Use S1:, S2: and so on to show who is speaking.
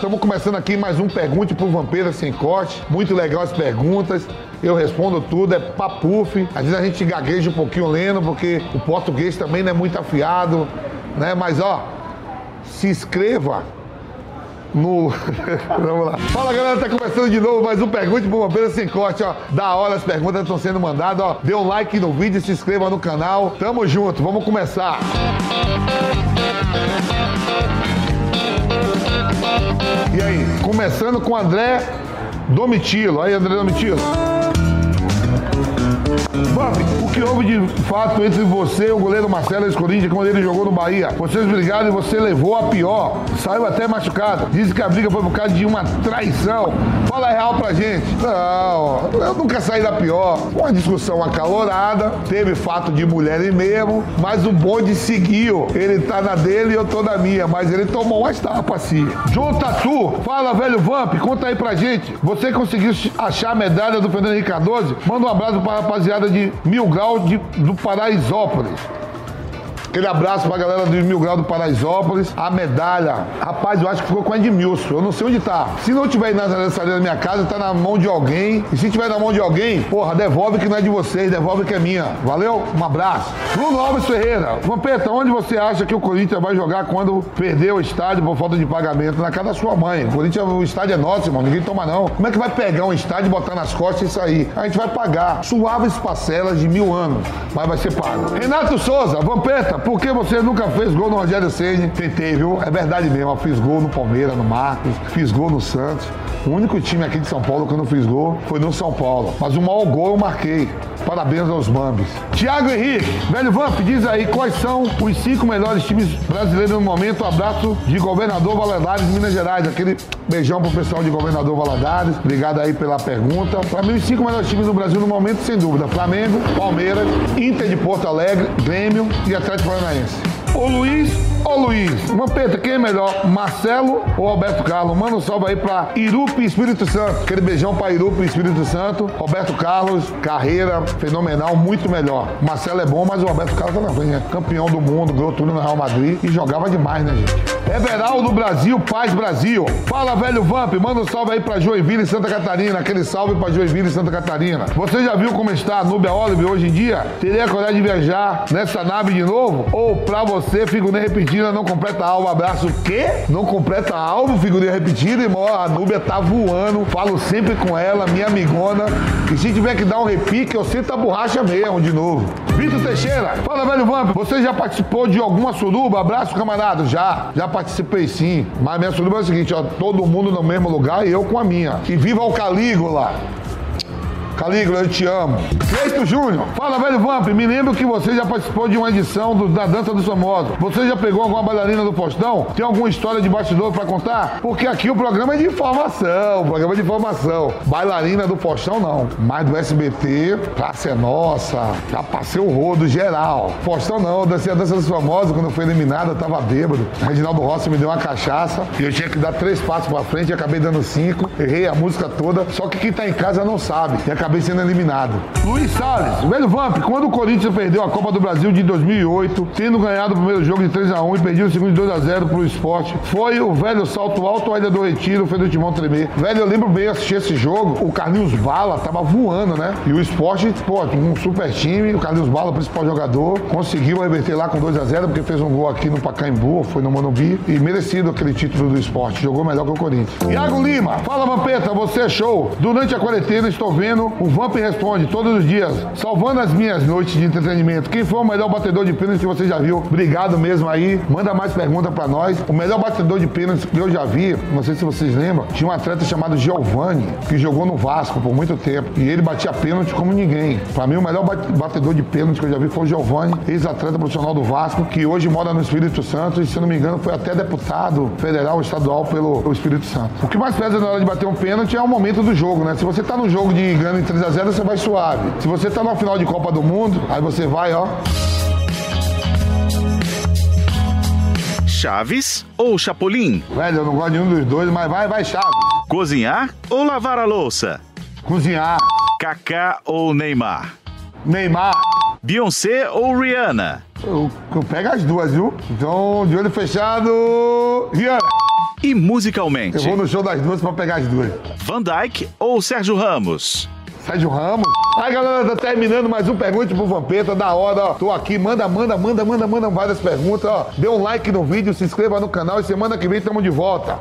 S1: Estamos começando aqui mais um Pergunte pro Vampeira Sem Corte. Muito legal as perguntas. Eu respondo tudo, é papuf. Às vezes a gente gagueja um pouquinho lendo, porque o português também não é muito afiado, né? Mas ó, se inscreva no. Vamos lá. Fala galera, tá começando de novo mais um Pergunte pro Vampeira Sem Corte, ó. Da hora as perguntas estão sendo mandadas, ó. Dê um like no vídeo, se inscreva no canal. Tamo junto, vamos começar. E aí, começando com André Domitilo. Aí, André Domitilo. Bob, o que houve de fato entre você e o goleiro Marcelo Escorinthians quando ele jogou no Bahia? Vocês brigaram e você levou a pior. Saiu até machucado. Dizem que a briga foi por causa de uma traição. Fala a real pra gente. Não, eu nunca saí da pior. Uma discussão acalorada, teve fato de mulher e mesmo, mas o bonde seguiu. Ele tá na dele e eu tô na minha, mas ele tomou umas tapas assim. João Tatu, fala velho Vamp, conta aí pra gente. Você conseguiu achar a medalha do Fernando Henrique Cardoso? Manda um abraço pra rapaziada de Mil Grau de, do Paraisópolis. Aquele abraço pra galera do Mil Grau do Paraisópolis. A medalha, rapaz, eu acho que ficou com a Edmilson. Eu não sei onde tá. Se não tiver na minha casa, tá na mão de alguém. E se tiver na mão de alguém, porra, devolve que não é de vocês, devolve que é minha. Valeu? Um abraço. Bruno Alves Ferreira. Vampeta, onde você acha que o Corinthians vai jogar quando perder o estádio por falta de pagamento? Na casa da sua mãe. O Corinthians, o estádio é nosso, irmão. Ninguém toma não. Como é que vai pegar um estádio, botar nas costas e sair? A gente vai pagar suaves parcelas de mil anos, mas vai ser pago. Renato Souza, Vampeta, por que você nunca fez gol no Rogério Ceni? Tentei, viu? É verdade mesmo. Eu fiz gol no Palmeiras, no Marcos, fiz gol no Santos. O único time aqui de São Paulo que eu não fiz gol foi no São Paulo. Mas o maior gol eu marquei. Parabéns aos Bambis. Tiago Henrique, velho Vamp, diz aí quais são os cinco melhores times brasileiros no momento. Abraço de Governador Valadares, Minas Gerais. Aquele beijão pro pessoal de Governador Valadares. Obrigado aí pela pergunta. Para mim, os cinco melhores times do Brasil no momento, sem dúvida: Flamengo, Palmeiras, Inter de Porto Alegre, Grêmio e Atlético Paranaense. Ô Luiz, ô Luiz, Mampeta, quem é melhor, Marcelo ou Alberto Carlos? Manda um salve aí pra Irupe Espírito Santo. Aquele beijão pra Irupe Espírito Santo. Roberto Carlos, carreira fenomenal, muito melhor. Marcelo é bom, mas o Roberto Carlos tá na frente, né? Campeão do mundo, ganhou tudo no Real Madrid e jogava demais, né, gente? Everaldo Brasil, Paz Brasil. Fala, velho Vamp, manda um salve aí pra Joinville e Santa Catarina. Aquele salve pra Joinville e Santa Catarina. Você já viu como está a Nubia Olive hoje em dia? Teria coragem de viajar nessa nave de novo? Ou pra você, figurinha repetida, não completa alvo? Abraço, o quê? Não completa alvo, figurinha repetida, irmão? A Núbia tá voando. Falo sempre com ela, minha amigona. E se tiver que dar um repique, eu sinto a borracha mesmo, de novo. Vitor Teixeira, fala, velho Vamp, você já participou de alguma suruba? Abraço, camarada. Já, já participei sim. Mas minha suruba é o seguinte, ó, todo mundo no mesmo lugar e eu com a minha. E viva o Calígula! Calígula, eu te amo. Cleito Júnior, fala, velho Vamp, me lembro que você já participou de uma edição do, da Dança dos Famosos. Você já pegou alguma bailarina do postão? Tem alguma história de bastidor pra contar? Porque aqui o programa é de informação, o programa é de informação. Bailarina do postão, não. Mas do SBT, Praça é Nossa, já passei o rodo geral. Postão não, dancei a Dança dos Famosos, quando eu fui eliminada, eu tava bêbado. Reginaldo Rossi me deu uma cachaça e eu tinha que dar três passos pra frente acabei dando cinco. Errei a música toda, só que quem tá em casa não sabe. E acabei sendo eliminado. Luiz Salles, velho Vamp, quando o Corinthians perdeu a Copa do Brasil de 2008, tendo ganhado o primeiro jogo de 3x1 e perdido o segundo de 2x0 pro esporte, foi o velho salto alto ainda do retiro, fez o timão tremer. Velho, eu lembro bem assistir esse jogo, o Carlinhos Bala tava voando, né? E o esporte, pô, um super time, o Carlinhos Bala, principal jogador, conseguiu reverter lá com 2x0, porque fez um gol aqui no Pacaembu, foi no Monumbi, e merecido aquele título do esporte, jogou melhor que o Corinthians. Iago Lima, fala Vampeta, você é show. Durante a quarentena estou vendo o Vamp responde todos os dias, salvando as minhas noites de entretenimento. Quem foi o melhor batedor de pênalti que você já viu? Obrigado mesmo aí. Manda mais perguntas pra nós. O melhor batedor de pênalti que eu já vi, não sei se vocês lembram, tinha um atleta chamado Giovanni, que jogou no Vasco por muito tempo. E ele batia pênalti como ninguém. Pra mim, o melhor batedor de pênalti que eu já vi foi o Giovanni, ex-atleta profissional do Vasco, que hoje mora no Espírito Santo e, se não me engano, foi até deputado federal estadual pelo Espírito Santo. O que mais pesa na hora de bater um pênalti é o momento do jogo, né? Se você tá no jogo de ganhando em 3x0, você vai suave. Se você tá na final de Copa do Mundo, aí você vai, ó.
S2: Chaves ou Chapolin?
S1: Velho, eu não gosto de nenhum dos dois, mas vai, vai, Chaves.
S2: Cozinhar ou lavar a louça?
S1: Cozinhar.
S2: Kaká ou Neymar?
S1: Neymar.
S2: Beyoncé ou Rihanna?
S1: Eu, eu pego as duas, viu? Então, de olho fechado. Rihanna.
S2: E musicalmente?
S1: Eu vou no show das duas pra pegar as duas.
S2: Van Dyke ou Sérgio Ramos?
S1: Sérgio Ramos. Aí, galera, tá terminando mais um Pergunte pro Vampeta. Da hora, ó. Tô aqui, manda, manda, manda, manda, manda várias perguntas, ó. Dê um like no vídeo, se inscreva no canal e semana que vem tamo de volta.